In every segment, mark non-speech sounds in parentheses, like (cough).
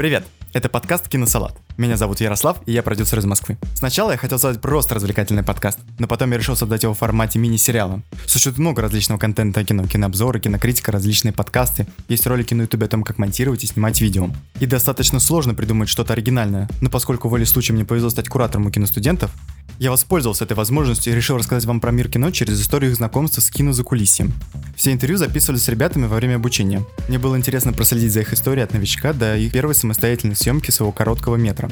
Привет! Это подкаст «Киносалат». Меня зовут Ярослав, и я продюсер из Москвы. Сначала я хотел создать просто развлекательный подкаст, но потом я решил создать его в формате мини-сериала. Существует много различного контента о кино, кинообзоры, кинокритика, различные подкасты. Есть ролики на ютубе о том, как монтировать и снимать видео. И достаточно сложно придумать что-то оригинальное, но поскольку волей случая мне повезло стать куратором у киностудентов, я воспользовался этой возможностью и решил рассказать вам про мир кино через историю их знакомства с кино за кулисьем. Все интервью записывались с ребятами во время обучения. Мне было интересно проследить за их историей от новичка до их первой самостоятельной съемки своего короткого метра.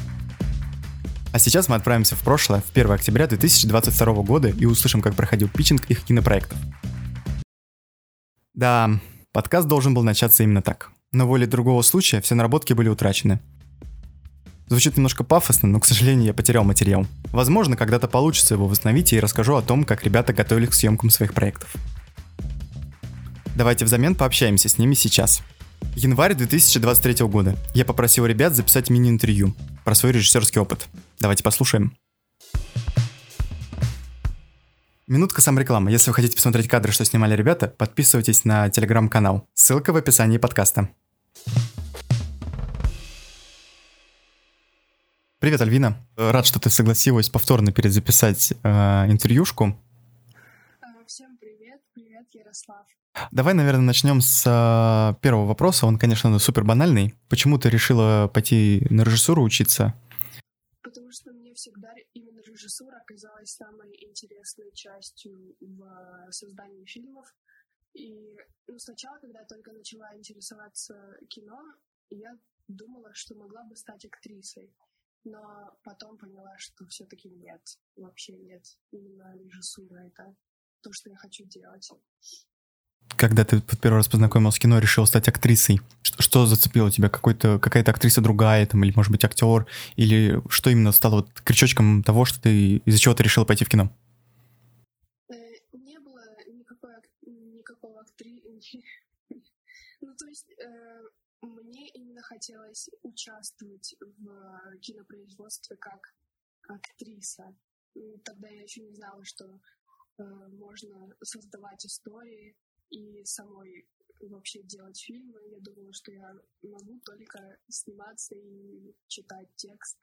А сейчас мы отправимся в прошлое, в 1 октября 2022 года и услышим, как проходил питчинг их кинопроектов. Да, подкаст должен был начаться именно так. Но волей другого случая все наработки были утрачены. Звучит немножко пафосно, но, к сожалению, я потерял материал. Возможно, когда-то получится его восстановить и расскажу о том, как ребята готовились к съемкам своих проектов. Давайте взамен пообщаемся с ними сейчас. Январь 2023 года. Я попросил ребят записать мини-интервью про свой режиссерский опыт. Давайте послушаем. Минутка сам реклама. Если вы хотите посмотреть кадры, что снимали ребята, подписывайтесь на телеграм-канал. Ссылка в описании подкаста. Привет, Альвина. Рад, что ты согласилась повторно перезаписать э, интервьюшку. А, всем привет, привет, Ярослав. Давай, наверное, начнем с э, первого вопроса. Он, конечно, супер банальный. Почему ты решила пойти на режиссуру учиться? Потому что мне всегда именно режиссура оказалась самой интересной частью в создании фильмов. И ну, сначала, когда я только начала интересоваться кино, я думала, что могла бы стать актрисой но потом поняла, что все-таки нет, вообще нет. Именно режиссура это то, что я хочу делать. Когда ты первый раз познакомилась с кино, решил стать актрисой, что, что зацепило тебя? Какой-то, какая-то актриса другая, там, или, может быть, актер? Или что именно стало вот крючочком того, что ты из-за чего ты решила пойти в кино? Не было никакой, никакого актри... (laughs) ну, то есть э, мне именно хотелось участвовать в кинопроизводстве как актриса. Тогда я еще не знала, что э, можно создавать истории и самой вообще делать фильмы. Я думала, что я могу только сниматься и читать текст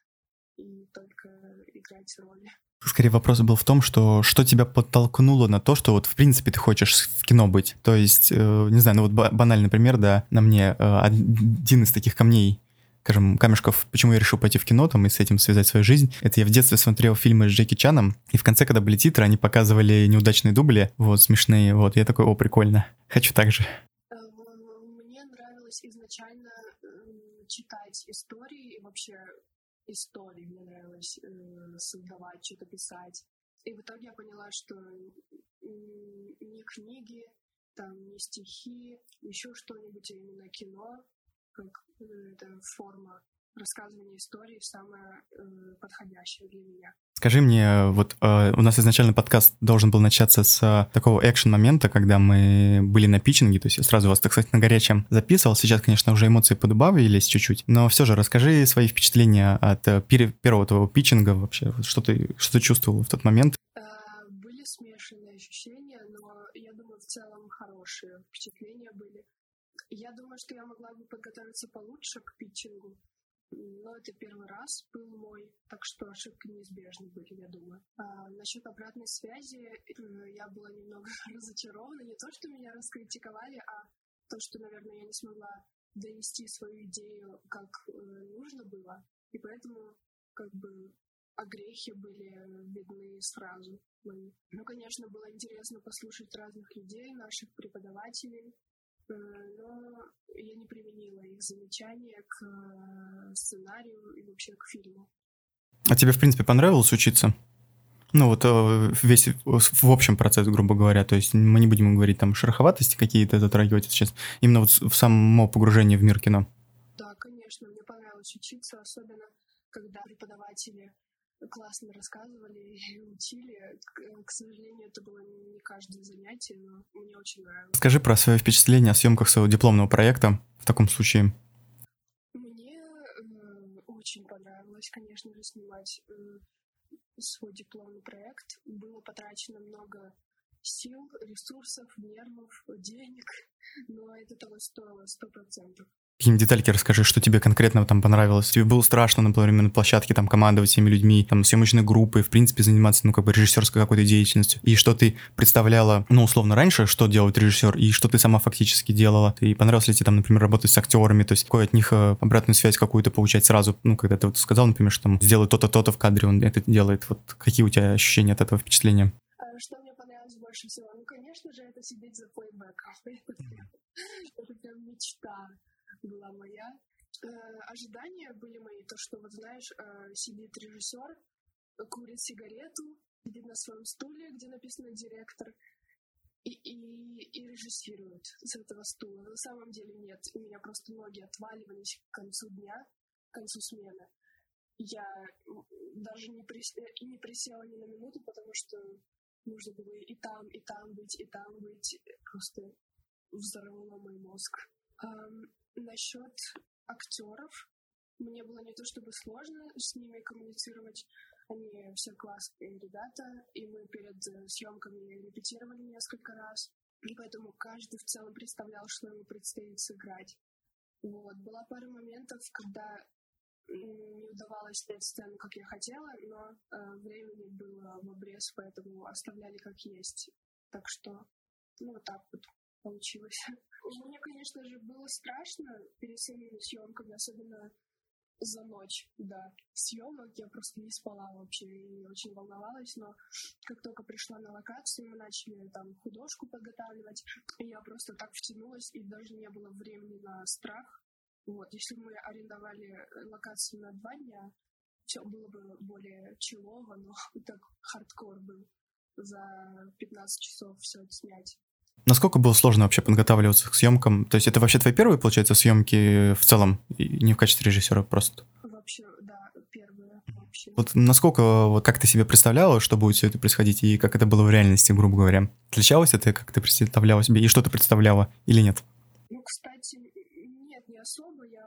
и только играть роли. Скорее вопрос был в том, что что тебя подтолкнуло на то, что вот в принципе ты хочешь в кино быть. То есть, э, не знаю, ну вот банальный пример, да, на мне э, один из таких камней скажем, камешков, почему я решил пойти в кино там и с этим связать свою жизнь. Это я в детстве смотрел фильмы с Джеки Чаном, и в конце, когда были титры, они показывали неудачные дубли, вот, смешные, вот, я такой, о, прикольно, хочу так же. Э, мне нравилось изначально читать истории и вообще истории мне нравилось э, создавать, что-то писать. И в итоге я поняла, что не книги, там, не стихи, еще что-нибудь, а именно кино, как э, это форма рассказывания истории самое э, подходящее для меня. Скажи мне, вот э, у нас изначально подкаст должен был начаться с э, такого экшен-момента, когда мы были на питчинге, то есть я сразу вас, так сказать, на горячем записывал. Сейчас, конечно, уже эмоции подубавились чуть-чуть, но все же расскажи свои впечатления от э, первого твоего питчинга вообще, что ты, что ты чувствовал в тот момент? Были смешанные ощущения, но я думаю, в целом хорошие впечатления были. Я думаю, что я могла бы подготовиться получше к питчингу, но это первый раз был мой, так что ошибки неизбежны были, я думаю. А, насчет обратной связи э, я была немного (laughs) разочарована. Не то, что меня раскритиковали, а то, что, наверное, я не смогла донести свою идею, как э, нужно было. И поэтому, как бы, огрехи были видны сразу. Ну, конечно, было интересно послушать разных людей, наших преподавателей, но я не применила их замечания к э, сценарию и вообще к фильму. А тебе, в принципе, понравилось учиться? Ну, вот э, весь, в общем процесс, грубо говоря, то есть мы не будем говорить там шероховатости какие-то затрагивать сейчас, именно вот в само погружение в мир кино. Да, конечно, мне понравилось учиться, особенно когда преподаватели классно рассказывали и учили. К, к сожалению, это было не каждое занятие, но мне очень нравилось. Скажи про свое впечатление о съемках своего дипломного проекта в таком случае. Мне э, очень понравилось, конечно же, снимать э, свой дипломный проект. Было потрачено много сил, ресурсов, нервов, денег, но это того стоило сто процентов. Какие-нибудь детальки расскажи, что тебе конкретно там понравилось. Тебе было страшно, например, на площадке там командовать всеми людьми, там съемочной группой, в принципе, заниматься, ну, как бы режиссерской какой-то деятельностью. И что ты представляла, ну, условно, раньше, что делает режиссер, и что ты сама фактически делала. И понравилось ли тебе там, например, работать с актерами, то есть какой от них э, обратную связь какую-то получать сразу, ну, когда ты вот сказал, например, что там сделай то-то, то-то в кадре, он это делает. Вот какие у тебя ощущения от этого впечатления? А что мне понравилось больше всего? Ну, конечно же, это сидеть за плейбеком. (laughs) Это прям мечта была моя. Э, ожидания были мои, то, что, вот знаешь, э, сидит режиссер, курит сигарету, сидит на своем стуле, где написано директор, и, и, и режиссирует с этого стула. На самом деле нет, у меня просто ноги отваливались к концу дня, к концу смены. Я даже не, прис... Э, не присела ни на минуту, потому что нужно было и там, и там быть, и там быть. Просто взорвало мой мозг. Насчет актеров, мне было не то чтобы сложно с ними коммуницировать. Они все классные ребята, и мы перед э, съемками репетировали несколько раз. И поэтому каждый в целом представлял, что ему предстоит сыграть. Вот. Была пара моментов, когда не удавалось снять сцену, как я хотела, но э, времени было в обрез, поэтому оставляли как есть. Так что, ну, вот так вот получилось. Мне, конечно же, было страшно перед самими съемками, особенно за ночь, да, съемок. Я просто не спала вообще и очень волновалась, но как только пришла на локацию, мы начали там художку подготавливать, и я просто так втянулась, и даже не было времени на страх. Вот, если мы арендовали локацию на два дня, все было бы более челово, но (laughs) так хардкор был за 15 часов все снять. Насколько было сложно вообще подготавливаться к съемкам? То есть это вообще твои первые, получается, съемки в целом, и не в качестве режиссера просто? Вообще, да, первые вообще. Вот насколько, вот как ты себе представляла, что будет все это происходить, и как это было в реальности, грубо говоря? Отличалось это, как ты представляла себе, и что ты представляла, или нет? Ну, кстати, нет, не особо. Я,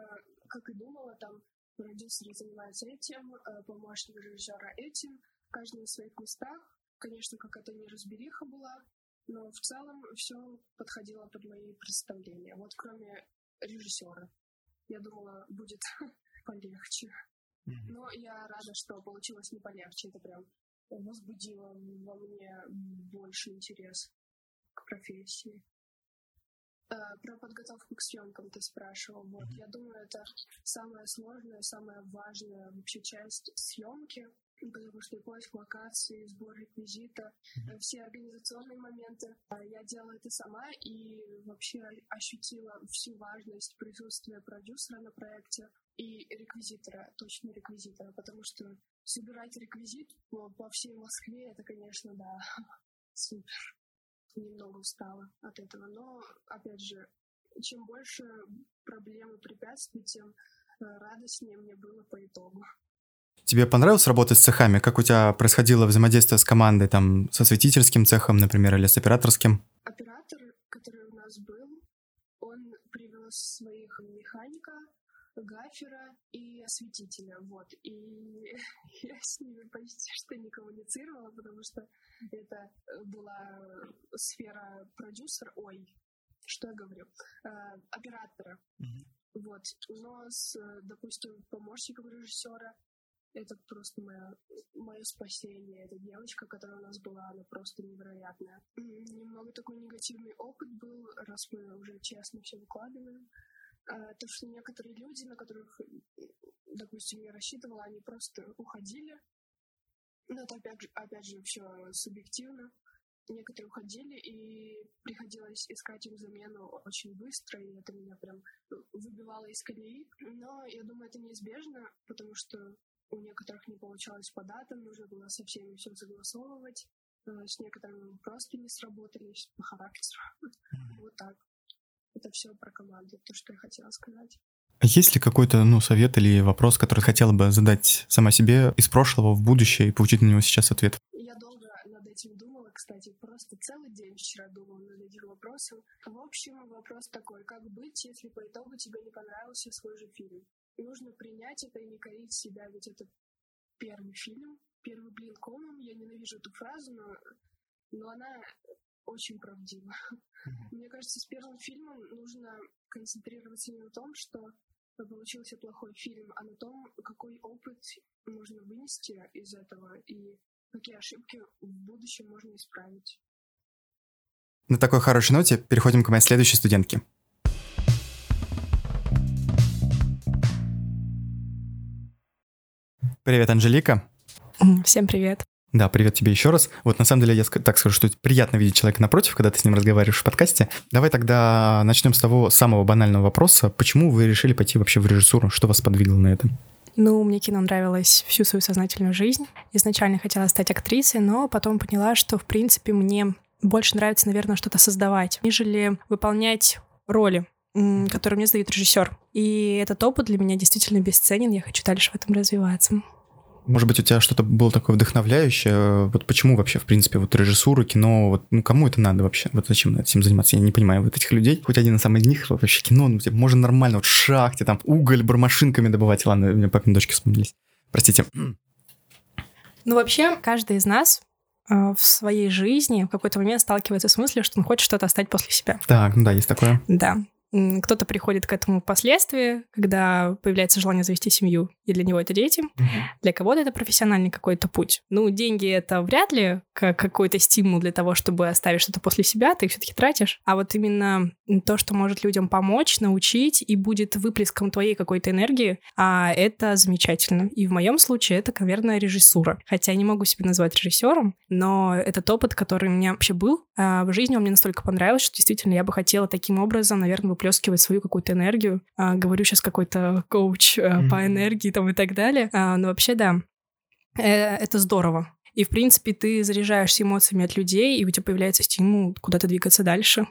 как и думала, там продюсеры занимаются этим, э, помощник режиссера этим, каждый на своих местах. Конечно, какая-то неразбериха была, но в целом все подходило под мои представления. Вот кроме режиссера. Я думала, будет (laughs) полегче. Но я рада, что получилось не полегче. Это прям возбудило во мне больше интерес к профессии. Э, про подготовку к съемкам ты спрашивал. Вот, я думаю, это самая сложная, самая важная вообще часть съемки потому что и поиск локации, сбор реквизита, mm-hmm. все организационные моменты. А я делала это сама и вообще ощутила всю важность присутствия продюсера на проекте и реквизитора, точно реквизитора, потому что собирать реквизит по, по всей Москве, это, конечно, да, (laughs) супер. Немного устала от этого, но, опять же, чем больше проблем и препятствий, тем э, радостнее мне было по итогу. Тебе понравилось работать с цехами? Как у тебя происходило взаимодействие с командой, там, со осветительским цехом, например, или с операторским? Оператор, который у нас был, он привез своих механика, гафера и осветителя, вот. И (laughs) я с ними почти что не коммуницировала, потому что это была сфера продюсера, ой, что я говорю, э, оператора. Mm-hmm. Вот. Но с, допустим, помощником режиссера это просто мое, мое спасение. Эта девочка, которая у нас была, она просто невероятная. Немного такой негативный опыт был, раз мы уже честно все выкладываем. А, то, что некоторые люди, на которых, допустим, я рассчитывала, они просто уходили. Но это опять же, опять же все субъективно. Некоторые уходили, и приходилось искать им замену очень быстро, и это меня прям выбивало из колеи. Но я думаю, это неизбежно, потому что у некоторых не получалось по датам, нужно было со всеми все согласовывать. Э, с некоторыми просто не сработались по характеру. Вот так. Это все про команду, то, что я хотела сказать. А есть ли какой-то ну, совет или вопрос, который хотела бы задать сама себе из прошлого в будущее и получить на него сейчас ответ? Я долго над этим думала, кстати, просто целый день вчера думала над этим вопросом. В общем, вопрос такой, как быть, если по итогу тебе не понравился свой же фильм? Нужно принять это и не корить себя, ведь это первый фильм, первый блин комом, я ненавижу эту фразу, но, но она очень правдиво. Мне кажется, с первым фильмом нужно концентрироваться не на том, что получился плохой фильм, а на том, какой опыт можно вынести из этого и какие ошибки в будущем можно исправить. На такой хорошей ноте переходим к моей следующей студентке. Привет, Анжелика. Всем привет. Да, привет тебе еще раз. Вот на самом деле я так скажу, что приятно видеть человека напротив, когда ты с ним разговариваешь в подкасте. Давай тогда начнем с того самого банального вопроса. Почему вы решили пойти вообще в режиссуру? Что вас подвигло на это? Ну, мне кино нравилось всю свою сознательную жизнь. Изначально хотела стать актрисой, но потом поняла, что, в принципе, мне больше нравится, наверное, что-то создавать, нежели выполнять роли которые мне сдает режиссер. И этот опыт для меня действительно бесценен. Я хочу дальше в этом развиваться. Может быть, у тебя что-то было такое вдохновляющее? Вот почему вообще, в принципе, вот режиссура, кино, вот, ну, кому это надо вообще? Вот зачем этим заниматься? Я не понимаю вот этих людей. Хоть один из них вообще кино, ну, типа, можно нормально, вот в шахте, там, уголь бормашинками добывать. Ладно, у меня папин дочки вспомнились. Простите. Ну, вообще, каждый из нас э, в своей жизни в какой-то момент сталкивается с мыслью, что он хочет что-то оставить после себя. Так, ну да, есть такое. Да. Кто-то приходит к этому впоследствии, когда появляется желание завести семью, и для него это дети. Угу. Для кого-то это профессиональный какой-то путь. Ну, деньги это вряд ли как какой-то стимул для того, чтобы оставить что-то после себя, ты их все-таки тратишь. А вот именно то, что может людям помочь, научить и будет выплеском твоей какой-то энергии, а это замечательно. И в моем случае это, наверное, режиссура. Хотя я не могу себя назвать режиссером, но этот опыт, который у меня вообще был а в жизни, он мне настолько понравился, что действительно я бы хотела таким образом, наверное, выплескивать свою какую-то энергию. А, говорю сейчас какой-то коуч mm-hmm. по энергии там и так далее. А, но вообще, да, э, это здорово. И, в принципе, ты заряжаешься эмоциями от людей, и у тебя появляется стимул куда-то двигаться дальше.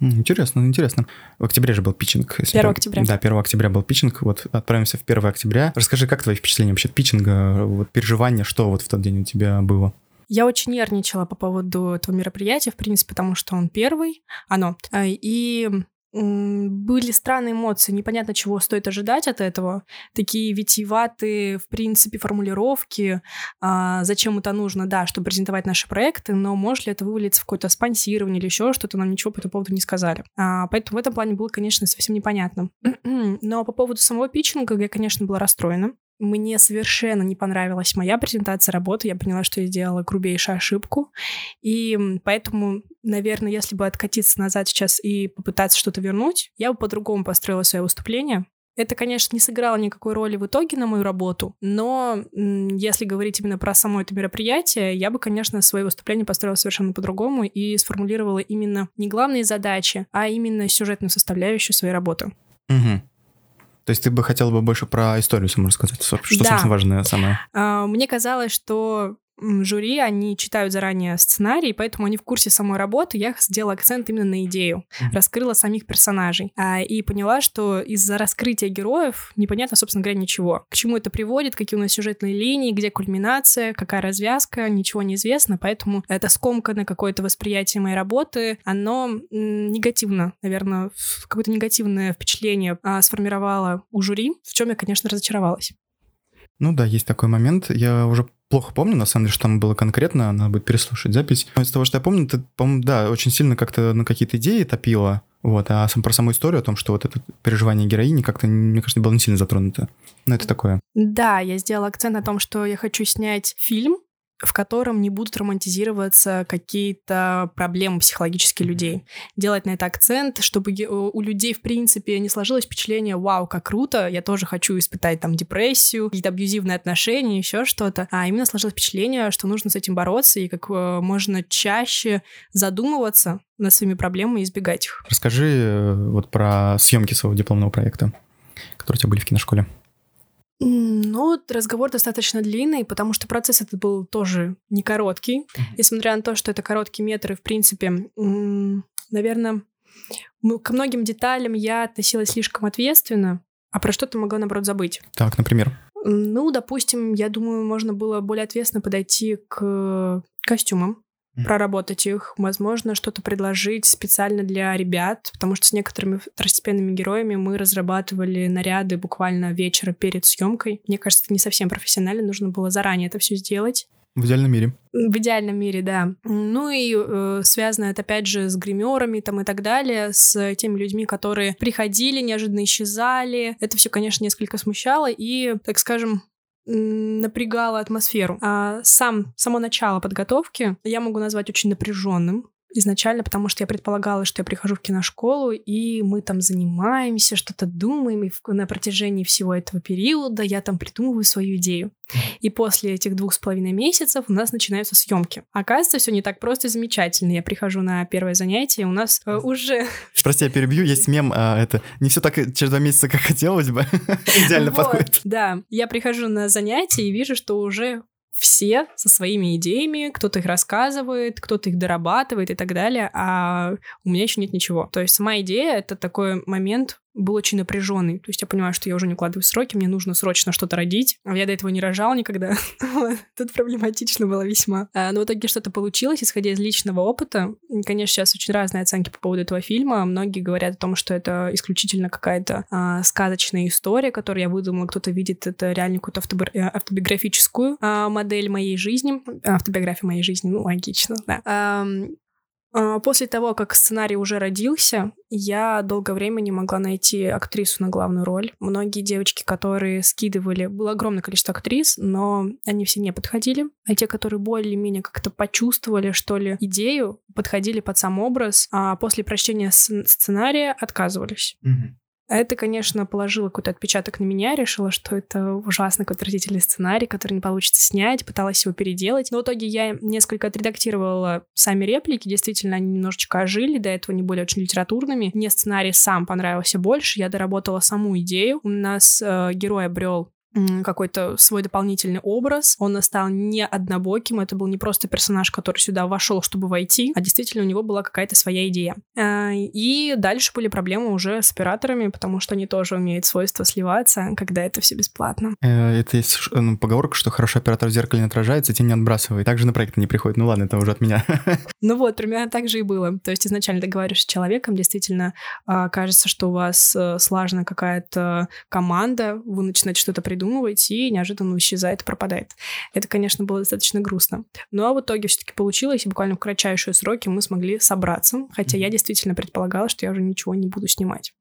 Интересно, интересно. В октябре же был питчинг. 1 октября. Да, 1 октября был питчинг. Вот отправимся в 1 октября. Расскажи, как твои впечатления вообще от питчинга, вот переживания, что вот в тот день у тебя было? Я очень нервничала по поводу этого мероприятия, в принципе, потому что он первый, оно. А, и были странные эмоции, непонятно, чего стоит ожидать от этого. Такие витиеватые, в принципе, формулировки. А, зачем это нужно? Да, чтобы презентовать наши проекты, но может ли это вывалиться в какое-то спонсирование или еще что-то, нам ничего по этому поводу не сказали. А, поэтому в этом плане было, конечно, совсем непонятно. (clears throat) но по поводу самого питчинга я, конечно, была расстроена. Мне совершенно не понравилась моя презентация работы. Я поняла, что я сделала грубейшую ошибку. И поэтому, наверное, если бы откатиться назад сейчас и попытаться что-то вернуть, я бы по-другому построила свое выступление. Это, конечно, не сыграло никакой роли в итоге на мою работу, но если говорить именно про само это мероприятие, я бы, конечно, свое выступление построила совершенно по-другому и сформулировала именно не главные задачи, а именно сюжетную составляющую своей работы. Угу. То есть ты бы хотела бы больше про историю саму рассказать, что, да. собственно, важное самое. А, мне казалось, что жюри, они читают заранее сценарий, поэтому они в курсе самой работы. Я сделала акцент именно на идею, mm-hmm. раскрыла самих персонажей а, и поняла, что из-за раскрытия героев непонятно, собственно говоря, ничего. К чему это приводит, какие у нас сюжетные линии, где кульминация, какая развязка, ничего не известно, поэтому это скомканное какое-то восприятие моей работы, оно негативно, наверное, какое-то негативное впечатление а, сформировало у жюри, в чем я, конечно, разочаровалась. Ну да, есть такой момент. Я уже плохо помню, на самом деле, что там было конкретно, надо будет переслушать запись. Но из того, что я помню, ты, по-моему, да, очень сильно как-то на какие-то идеи топила, вот, а сам, про саму историю о том, что вот это переживание героини как-то, мне кажется, было не сильно затронуто. Но это такое. Да, я сделала акцент на том, что я хочу снять фильм, в котором не будут романтизироваться какие-то проблемы психологические людей. Делать на это акцент, чтобы у людей, в принципе, не сложилось впечатление «Вау, как круто, я тоже хочу испытать там депрессию, какие-то абьюзивные отношения, еще что-то». А именно сложилось впечатление, что нужно с этим бороться и как э, можно чаще задумываться над своими проблемами и избегать их. Расскажи э, вот про съемки своего дипломного проекта, которые у тебя были в киношколе. Ну, разговор достаточно длинный, потому что процесс этот был тоже не короткий. Mm-hmm. Несмотря на то, что это короткие метры, в принципе, наверное, к многим деталям я относилась слишком ответственно, а про что-то могла, наоборот, забыть. Так, например? Ну, допустим, я думаю, можно было более ответственно подойти к костюмам проработать их, возможно, что-то предложить специально для ребят, потому что с некоторыми второстепенными героями мы разрабатывали наряды буквально вечера перед съемкой. Мне кажется, это не совсем профессионально, нужно было заранее это все сделать. В идеальном мире. В идеальном мире, да. Ну и э, связано это опять же с гримерами там и так далее, с теми людьми, которые приходили, неожиданно исчезали. Это все, конечно, несколько смущало и, так скажем, напрягало атмосферу. А сам, само начало подготовки я могу назвать очень напряженным изначально, потому что я предполагала, что я прихожу в киношколу, и мы там занимаемся, что-то думаем, и на протяжении всего этого периода я там придумываю свою идею. И после этих двух с половиной месяцев у нас начинаются съемки. Оказывается, все не так просто и замечательно. Я прихожу на первое занятие, у нас э, уже... Прости, я перебью, (laughs) есть мем, а, это не все так через два месяца, как хотелось бы. (laughs) Идеально вот, подходит. Да, я прихожу на занятие и вижу, что уже все со своими идеями, кто-то их рассказывает, кто-то их дорабатывает и так далее, а у меня еще нет ничего. То есть сама идея — это такой момент был очень напряженный. То есть я понимаю, что я уже не укладываю сроки, мне нужно срочно что-то родить. А я до этого не рожал никогда. (laughs) Тут проблематично было весьма. А, но в итоге что-то получилось, исходя из личного опыта. Конечно, сейчас очень разные оценки по поводу этого фильма. Многие говорят о том, что это исключительно какая-то а, сказочная история, которую я выдумала. Кто-то видит это реально какую-то э, автобиографическую а, модель моей жизни. Автобиография моей жизни, ну, логично, да. После того, как сценарий уже родился, я долгое время не могла найти актрису на главную роль. Многие девочки, которые скидывали, было огромное количество актрис, но они все не подходили. А те, которые более-менее как-то почувствовали, что ли, идею, подходили под сам образ, а после прочтения сценария отказывались. Mm-hmm. Это, конечно, положило какой-то отпечаток на меня, решила, что это ужасно какой-то сценарий, который не получится снять, пыталась его переделать. Но в итоге я несколько отредактировала сами реплики, действительно, они немножечко ожили, до этого они были очень литературными. Мне сценарий сам понравился больше, я доработала саму идею. У нас э, герой обрел какой-то свой дополнительный образ. Он стал не однобоким, это был не просто персонаж, который сюда вошел, чтобы войти, а действительно у него была какая-то своя идея. А, и дальше были проблемы уже с операторами, потому что они тоже умеют свойство сливаться, когда это все бесплатно. Э, это есть ну, поговорка, что хороший оператор в зеркале не отражается, тень не отбрасывает. Также на проект не приходит. Ну ладно, это уже от меня. (laughs) Ну вот, примерно так же и было. То есть изначально договариваешься с человеком, действительно а, кажется, что у вас э, слажена какая-то команда, вы начинаете что-то придумывать, придумывать, и неожиданно исчезает пропадает. Это, конечно, было достаточно грустно. Но в итоге все-таки получилось, и буквально в кратчайшие сроки мы смогли собраться, хотя я действительно предполагала, что я уже ничего не буду снимать.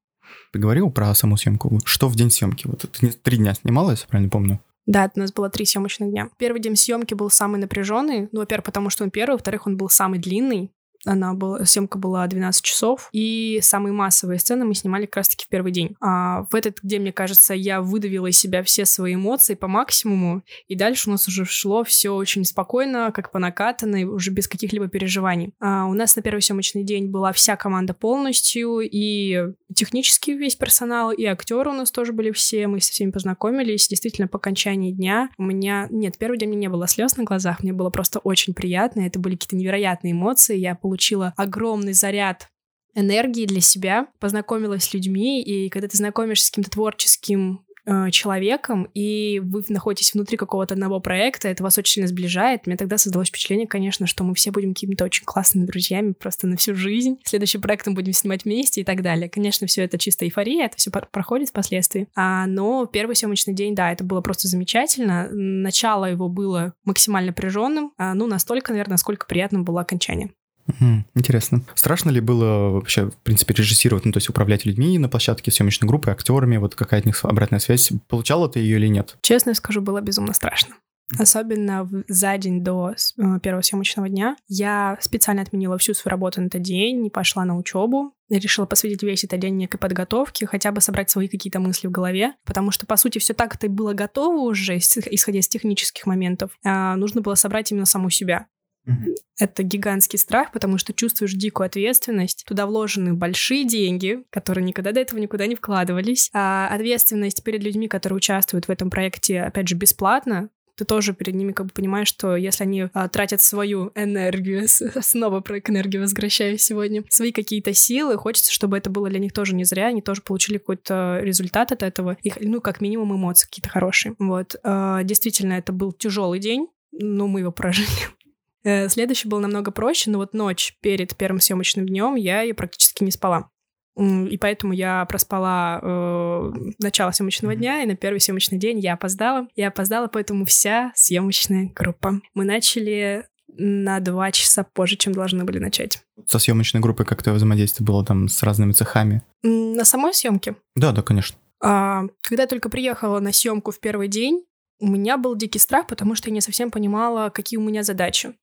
Ты говорил про саму съемку. Что в день съемки? Вот ты три дня снималась, правильно помню? Да, у нас было три съемочных дня. Первый день съемки был самый напряженный. Ну, во-первых, потому что он первый, во-вторых, он был самый длинный. Она была, съемка была 12 часов, и самые массовые сцены мы снимали как раз-таки в первый день. А в этот день, мне кажется, я выдавила из себя все свои эмоции по максимуму, и дальше у нас уже шло все очень спокойно, как по накатанной, уже без каких-либо переживаний. А у нас на первый съемочный день была вся команда полностью, и технический весь персонал, и актеры у нас тоже были все, мы со всеми познакомились. Действительно, по окончании дня у меня... Нет, первый день меня не было слез на глазах, мне было просто очень приятно, это были какие-то невероятные эмоции, я получила получила огромный заряд энергии для себя, познакомилась с людьми, и когда ты знакомишься с каким-то творческим э, человеком, и вы находитесь внутри какого-то одного проекта, это вас очень сильно сближает. Мне тогда создалось впечатление, конечно, что мы все будем какими-то очень классными друзьями просто на всю жизнь. Следующий проект мы будем снимать вместе и так далее. Конечно, все это чисто эйфория, это все проходит впоследствии. А, но первый съемочный день, да, это было просто замечательно. Начало его было максимально напряженным, а, ну, настолько, наверное, насколько приятным было окончание. Угу, интересно. Страшно ли было вообще, в принципе, режиссировать, ну, то есть управлять людьми на площадке, съемочной группы, актерами, вот какая от них обратная связь? Получала ты ее или нет? Честно скажу, было безумно страшно. Особенно за день до э, первого съемочного дня. Я специально отменила всю свою работу на этот день, не пошла на учебу, решила посвятить весь этот день некой подготовке, хотя бы собрать свои какие-то мысли в голове, потому что, по сути, все так это было готово уже, исходя из технических моментов. А нужно было собрать именно саму себя. Это гигантский страх, потому что чувствуешь дикую ответственность. Туда вложены большие деньги, которые никогда до этого никуда не вкладывались. А ответственность перед людьми, которые участвуют в этом проекте, опять же, бесплатно ты тоже перед ними как бы понимаешь, что если они а, тратят свою энергию, (laughs) снова про энергию возвращаюсь сегодня, свои какие-то силы, хочется, чтобы это было для них тоже не зря, они тоже получили какой-то результат от этого, их, ну, как минимум эмоции какие-то хорошие. Вот. А, действительно, это был тяжелый день, но мы его прожили. (laughs) Э, следующий был намного проще, но вот ночь перед первым съемочным днем я ее практически не спала. И поэтому я проспала э, начало съемочного дня, и на первый съемочный день я опоздала. Я опоздала, поэтому вся съемочная группа. Мы начали на два часа позже, чем должны были начать. Со съемочной группой как-то взаимодействие было там с разными цехами? На самой съемке? Да, да, конечно. А, когда я только приехала на съемку в первый день, у меня был дикий страх, потому что я не совсем понимала, какие у меня задачи.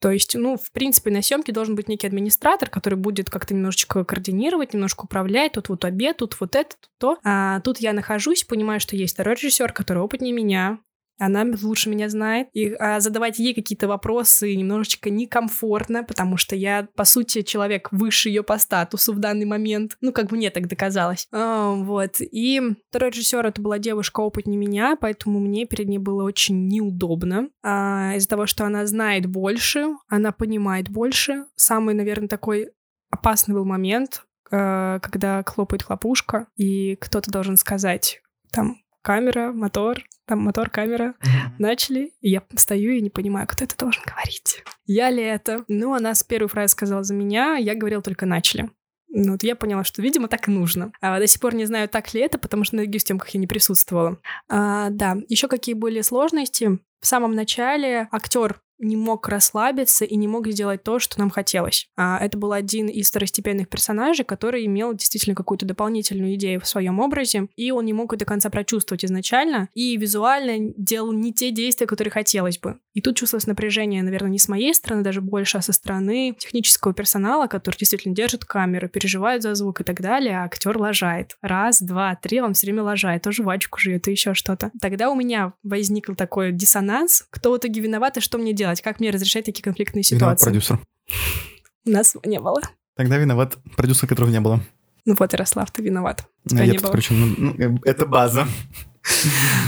То есть, ну, в принципе, на съемке должен быть некий администратор, который будет как-то немножечко координировать, немножко управлять. Тут вот обед, тут вот это, тут то. А тут я нахожусь, понимаю, что есть второй режиссер, который опытнее меня, она лучше меня знает. И а, задавать ей какие-то вопросы немножечко некомфортно, потому что я, по сути, человек выше ее по статусу в данный момент. Ну, как бы мне так доказалось. А, вот. И второй режиссер это была девушка опытнее меня, поэтому мне перед ней было очень неудобно. А, из-за того, что она знает больше, она понимает больше. Самый, наверное, такой опасный был момент, а, когда хлопает хлопушка, и кто-то должен сказать там камера, мотор, там мотор, камера, mm-hmm. начали, и я стою и не понимаю, кто это должен говорить. Я ли это? Ну, она с первой фразы сказала за меня, я говорил только начали. Ну, вот я поняла, что, видимо, так и нужно. А, до сих пор не знаю, так ли это, потому что на других съемках я не присутствовала. А, да, еще какие были сложности. В самом начале актер не мог расслабиться и не мог сделать то, что нам хотелось. А это был один из второстепенных персонажей, который имел действительно какую-то дополнительную идею в своем образе, и он не мог ее до конца прочувствовать изначально, и визуально делал не те действия, которые хотелось бы. И тут чувствовалось напряжение, наверное, не с моей стороны, даже больше, а со стороны технического персонала, который действительно держит камеру, переживает за звук и так далее, а актер лажает. Раз, два, три, он все время лажает, то жвачку жует, и еще что-то. Тогда у меня возник такой диссонанс, кто в итоге виноват и что мне делать делать? Как мне разрешать такие конфликтные ситуации? Виноват продюсер. У нас не было. Тогда виноват продюсер, которого не было. Ну вот, Ярослав, ты виноват. Тебя я не было. Короче, ну, ну, это база.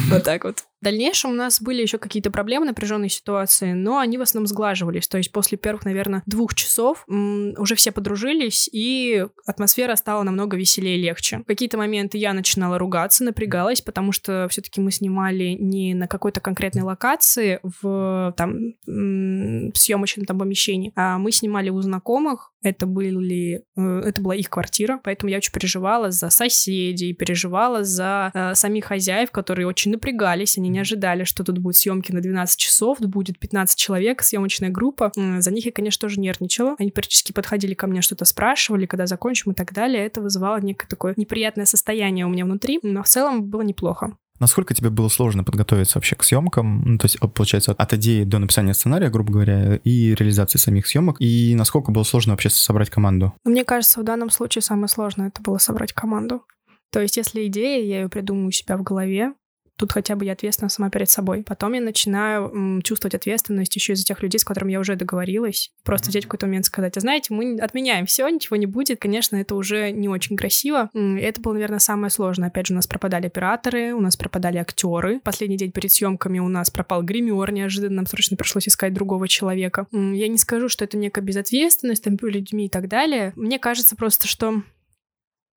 Вот так вот. В дальнейшем у нас были еще какие-то проблемы, напряженные ситуации, но они в основном сглаживались. То есть после первых, наверное, двух часов уже все подружились, и атмосфера стала намного веселее и легче. В какие-то моменты я начинала ругаться, напрягалась, потому что все-таки мы снимали не на какой-то конкретной локации в там в съемочном там помещении, а мы снимали у знакомых. Это были, э, это была их квартира, поэтому я очень переживала за соседей, переживала за э, самих хозяев, которые очень напрягались, они не ожидали, что тут будут съемки на 12 часов, будет 15 человек, съемочная группа. За них я, конечно, тоже нервничала. Они практически подходили ко мне, что-то спрашивали, когда закончим и так далее. Это вызывало некое такое неприятное состояние у меня внутри, но в целом было неплохо. Насколько тебе было сложно подготовиться вообще к съемкам? Ну, то есть, получается, от идеи до написания сценария, грубо говоря, и реализации самих съемок. И насколько было сложно вообще собрать команду? Мне кажется, в данном случае самое сложное это было собрать команду. То есть, если идея, я ее придумаю у себя в голове, Тут хотя бы я ответственна сама перед собой. Потом я начинаю м, чувствовать ответственность еще из-за тех людей, с которыми я уже договорилась. Просто взять в какой-то момент сказать, а знаете, мы отменяем все, ничего не будет. Конечно, это уже не очень красиво. Это было, наверное, самое сложное. Опять же, у нас пропадали операторы, у нас пропадали актеры. Последний день перед съемками у нас пропал гример, неожиданно нам срочно пришлось искать другого человека. Я не скажу, что это некая безответственность там людьми и так далее. Мне кажется просто, что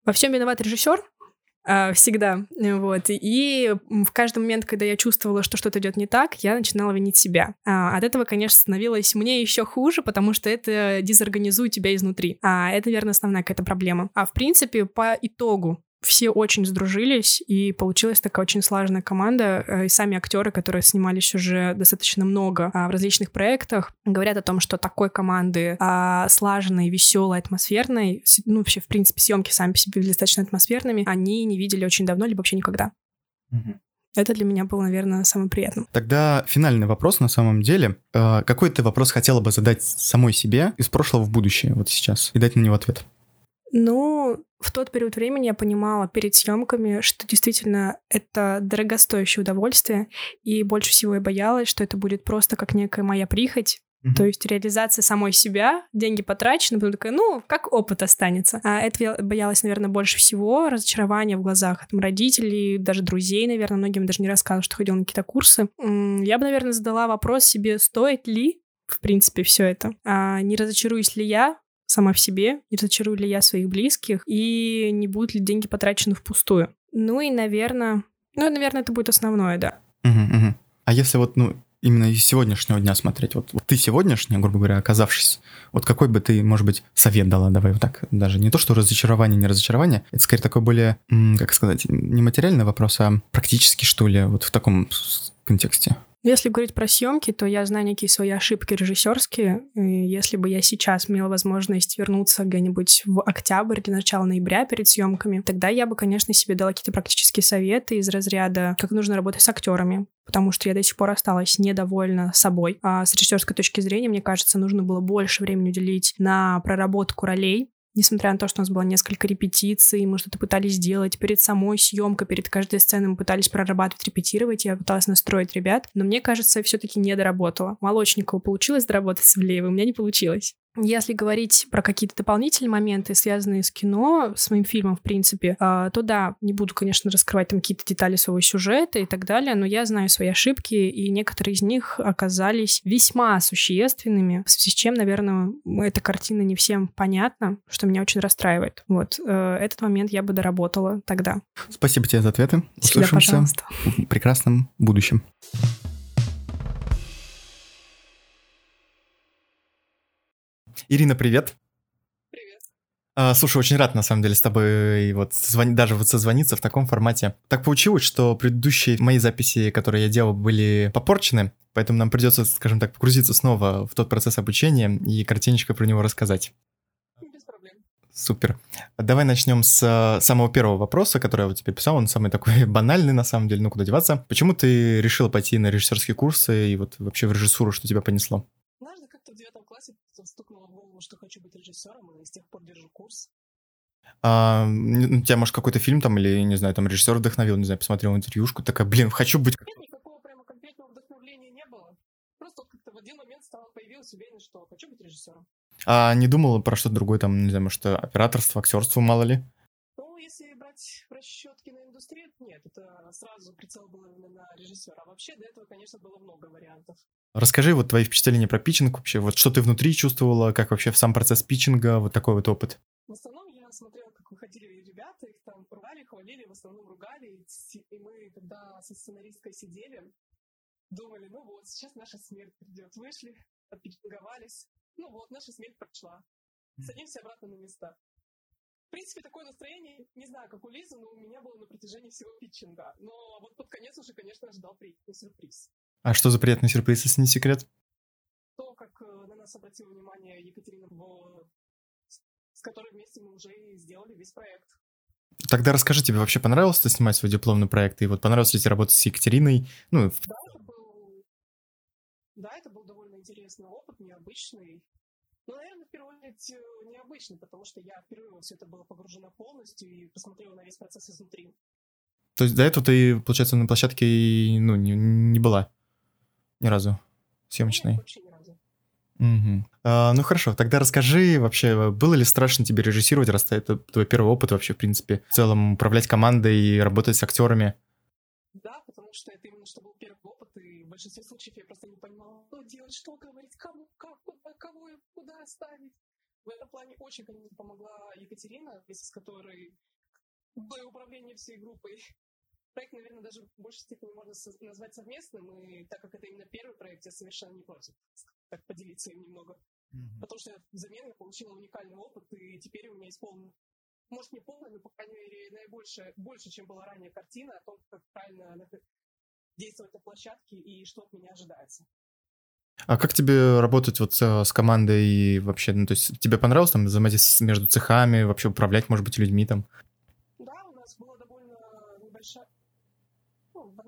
во всем виноват режиссер, всегда. Вот. И в каждый момент, когда я чувствовала, что что-то идет не так, я начинала винить себя. А, от этого, конечно, становилось мне еще хуже, потому что это дезорганизует тебя изнутри. А это, наверное, основная какая-то проблема. А в принципе, по итогу все очень сдружились, и получилась такая очень слаженная команда. Э, и сами актеры, которые снимались уже достаточно много а, в различных проектах, говорят о том, что такой команды а, слаженной, веселой, атмосферной, ну, вообще, в принципе, съемки сами по себе были достаточно атмосферными, они не видели очень давно, либо вообще никогда. Это для меня было, наверное, самым приятным. Тогда финальный вопрос на самом деле. Э, какой ты вопрос хотела бы задать самой себе из прошлого в будущее, вот сейчас, и дать на него ответ? Ну, в тот период времени я понимала перед съемками, что действительно это дорогостоящее удовольствие, и больше всего я боялась, что это будет просто как некая моя прихоть, Mm-hmm. То есть реализация самой себя, деньги потрачены, потом такая, ну, как опыт останется. А это я боялась, наверное, больше всего, разочарования в глазах там, родителей, даже друзей, наверное, многим даже не рассказывала, что ходила на какие-то курсы. Я бы, наверное, задала вопрос себе, стоит ли, в принципе, все это. А не разочаруюсь ли я сама в себе, не разочарую ли я своих близких, и не будут ли деньги потрачены впустую. Ну и, наверное, ну, наверное, это будет основное, да. Угу, угу. А если вот, ну, именно из сегодняшнего дня смотреть. Вот, вот ты сегодняшняя, грубо говоря, оказавшись, вот какой бы ты, может быть, совет дала, давай вот так, даже не то, что разочарование, не разочарование, это скорее такой более, как сказать, не материальный вопрос, а практически, что ли, вот в таком контексте. Если говорить про съемки, то я знаю некие свои ошибки режиссерские. И если бы я сейчас имела возможность вернуться где-нибудь в октябрь или начало ноября перед съемками, тогда я бы, конечно, себе дала какие-то практические советы из разряда, как нужно работать с актерами, потому что я до сих пор осталась недовольна собой. А с режиссерской точки зрения, мне кажется, нужно было больше времени уделить на проработку ролей, Несмотря на то, что у нас было несколько репетиций, мы что-то пытались сделать перед самой съемкой, перед каждой сценой мы пытались прорабатывать, репетировать, я пыталась настроить ребят, но мне кажется, все-таки не доработала. Молочникову получилось доработать с Ивлеевой, у меня не получилось. Если говорить про какие-то дополнительные моменты, связанные с кино, с моим фильмом, в принципе, а, то да, не буду, конечно, раскрывать там какие-то детали своего сюжета и так далее, но я знаю свои ошибки, и некоторые из них оказались весьма существенными, в связи с чем, наверное, эта картина не всем понятна, что меня очень расстраивает. Вот, э, этот момент я бы доработала тогда. Спасибо тебе за ответы. Всегда, Услышимся пожалуйста. в прекрасном будущем. Ирина, привет. Привет. А, слушай, очень рад, на самом деле, с тобой вот звони, даже вот созвониться в таком формате. Так получилось, что предыдущие мои записи, которые я делал, были попорчены, поэтому нам придется, скажем так, погрузиться снова в тот процесс обучения и картиночка про него рассказать. Без проблем. Супер. Давай начнем с самого первого вопроса, который я вот тебе писал. Он самый такой (laughs) банальный, на самом деле, ну куда деваться. Почему ты решила пойти на режиссерские курсы и вот вообще в режиссуру, что тебя понесло? Однажды как-то в девятом классе стукнуло в голову, что хочу быть режиссером, и с тех пор держу курс. А, у тебя, может, какой-то фильм там, или, не знаю, там режиссер вдохновил, не знаю, посмотрел интервьюшку, такая, блин, хочу быть... Нет, никакого прямо конкретного вдохновления не было. Просто как-то в один момент стала, появилась уверенность, что хочу быть режиссером. А не думала про что-то другое, там, не знаю, может, операторство, актерство, мало ли? Ну, если брать в расчет киноиндустрии, нет, это сразу прицел был именно на режиссера. А вообще до этого, конечно, было много вариантов. Расскажи вот твои впечатления про питчинг вообще, вот что ты внутри чувствовала, как вообще в сам процесс питчинга, вот такой вот опыт. В основном я смотрела, как выходили ребята, их там ругали, хвалили, в основном ругали, и мы, когда со сценаристкой сидели, думали, ну вот, сейчас наша смерть придет. Вышли, отпитчинговались, ну вот, наша смерть прошла. Садимся обратно на места. В принципе, такое настроение, не знаю, как у Лизы, но у меня было на протяжении всего питчинга. Но вот под конец уже, конечно, ожидал приятный сюрприз. А что за приятный сюрприз, если не секрет? То, как э, на нас обратила внимание Екатерина, с которой вместе мы уже и сделали весь проект. Тогда расскажи, тебе вообще понравилось ты снимать свой дипломный проект? И вот понравилось ли тебе работать с Екатериной? Ну, да, это был... да, это был довольно интересный опыт, необычный. Ну, наверное, в первую очередь э, необычный, потому что я впервые во все это было погружена полностью и посмотрела на весь процесс изнутри. То есть до этого ты, получается, на площадке ну, не, не была? Ни разу. Съемочной. вообще ни разу. Угу. А, ну хорошо, тогда расскажи вообще, было ли страшно тебе режиссировать, раз это твой первый опыт вообще, в принципе, в целом управлять командой и работать с актерами? Да, потому что это именно что был первый опыт, и в большинстве случаев я просто не понимала, что делать, что говорить, кому, как, куда, кого и куда оставить. В этом плане очень, конечно, помогла Екатерина, вместе с которой было управление всей группой проект, наверное, даже в большей степени можно назвать совместным, и так как это именно первый проект, я совершенно не против так поделиться им немного. Mm-hmm. Потому что взамен я получила уникальный опыт, и теперь у меня есть полный, может не полный, но, по крайней мере, наибольшее, больше, чем была ранее картина о том, как правильно действовать на площадке и что от меня ожидается. А как тебе работать вот с, с командой и вообще, ну, то есть тебе понравилось там взаимодействие между цехами, вообще управлять, может быть, людьми там?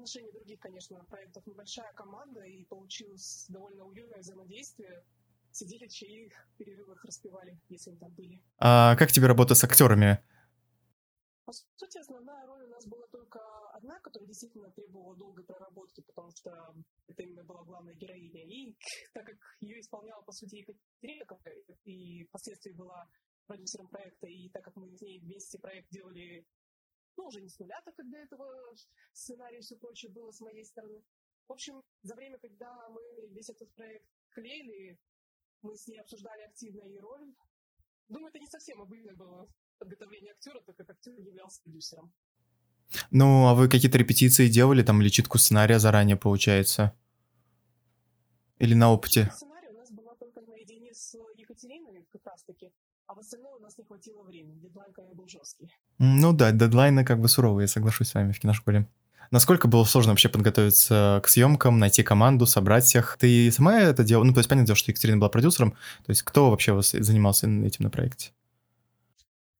отношении других, конечно, проектов небольшая команда, и получилось довольно уютное взаимодействие. Сидели, чаи в перерывах распевали, если они там были. А как тебе работа с актерами? По сути, основная роль у нас была только одна, которая действительно требовала долгой проработки, потому что это именно была главная героиня. И так как ее исполняла, по сути, Екатерина, и впоследствии была продюсером проекта, и так как мы с ней вместе проект делали ну, уже не с нуля, так как до этого сценарий и все прочее было с моей стороны. В общем, за время, когда мы весь этот проект клеили, мы с ней обсуждали активно ее роль. Думаю, это не совсем обычное было подготовление актера, так как актер являлся продюсером. Ну, а вы какие-то репетиции делали, там, или читку сценария заранее, получается? Или на опыте? Сценарий у нас была только наедине с Екатериной как раз-таки, а в остальное у нас не хватило времени. Дедлайн, конечно, был жесткий. Ну да, дедлайны как бы суровые, я соглашусь с вами в киношколе. Насколько было сложно вообще подготовиться к съемкам, найти команду, собрать всех? Ты сама это делала? Ну, то есть, понятно, что Екатерина была продюсером. То есть, кто вообще вас занимался этим на проекте?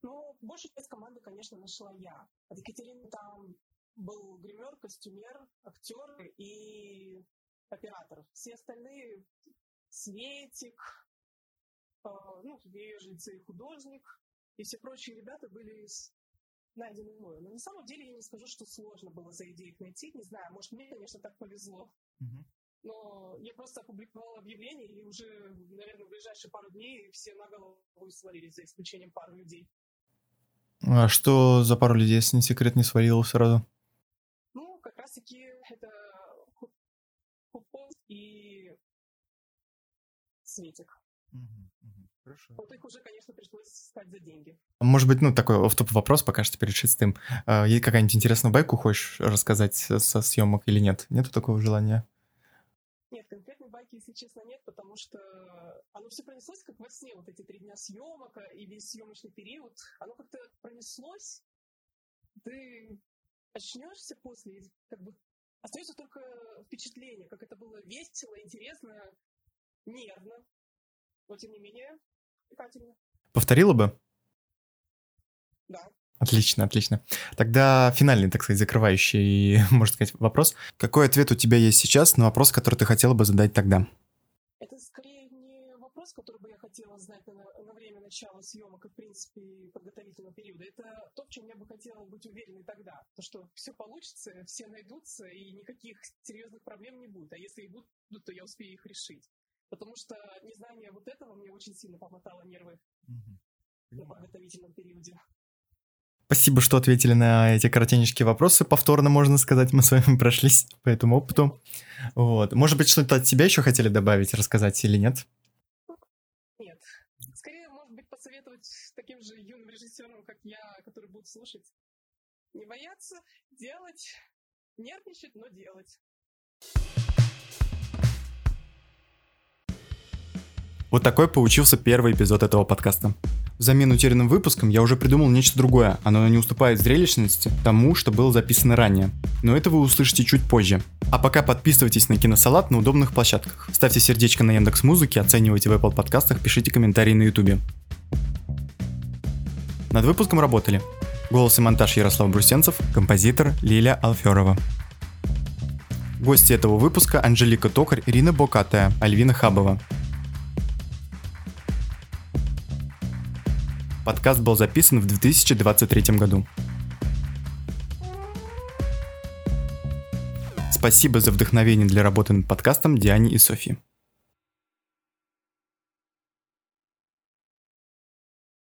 Ну, большую часть команды, конечно, нашла я. От Екатерины там был гример, костюмер, актер и оператор. Все остальные Светик, э, ну, ее жильцы и художник, и все прочие ребята были из найдены мною. Но на самом деле я не скажу, что сложно было за идею их найти. Не знаю, может, мне, конечно, так повезло. Но я просто опубликовала объявление, и уже, наверное, в ближайшие пару дней все на голову свалились, за исключением пары людей. А что за пару людей, если не секрет, не свалилось сразу? Ну, как раз-таки это Хупон и Светик. Хорошо. Вот их уже, конечно, пришлось искать за деньги. Может быть, ну, такой офтоп вопрос, пока что перед шестым. А, есть какая-нибудь интересную байку хочешь рассказать со съемок или нет? Нету такого желания? Нет, если честно, нет, потому что оно все пронеслось как во сне, вот эти три дня съемок и весь съемочный период. Оно как-то пронеслось, ты очнешься после, как бы остается только впечатление, как это было весело, интересно, нервно. Но тем не менее, Катя. Повторила бы? Да. Отлично, отлично. Тогда финальный, так сказать, закрывающий, (laughs) можно сказать, вопрос. Какой ответ у тебя есть сейчас на вопрос, который ты хотела бы задать тогда? Это скорее не вопрос, который бы я хотела знать на, на время начала съемок и, в принципе, подготовительного периода. Это то, в чем я бы хотела быть уверенной тогда. То, что все получится, все найдутся, и никаких серьезных проблем не будет. А если и будут, то я успею их решить. Потому что незнание вот этого мне очень сильно помотало нервы угу. на подготовительном периоде. Спасибо, что ответили на эти коротенечкие вопросы. Повторно, можно сказать, мы с вами (laughs) прошлись по этому опыту. Вот. Может быть, что-то от себя еще хотели добавить, рассказать или нет? Нет. Скорее, может быть, посоветовать таким же юным режиссерам, как я, которые будут слушать. Не бояться, делать, нервничать, но делать. Вот такой получился первый эпизод этого подкаста. Взамен утерянным выпуском я уже придумал нечто другое. Оно не уступает зрелищности тому, что было записано ранее. Но это вы услышите чуть позже. А пока подписывайтесь на Киносалат на удобных площадках. Ставьте сердечко на Яндекс Музыке, оценивайте в Apple подкастах, пишите комментарии на Ютубе. Над выпуском работали Голос и монтаж Ярослав Брусенцев, композитор Лиля Алферова. Гости этого выпуска Анжелика Токарь, Ирина Бокатая, Альвина Хабова. Подкаст был записан в 2023 году. Спасибо за вдохновение для работы над подкастом Диане и Софии.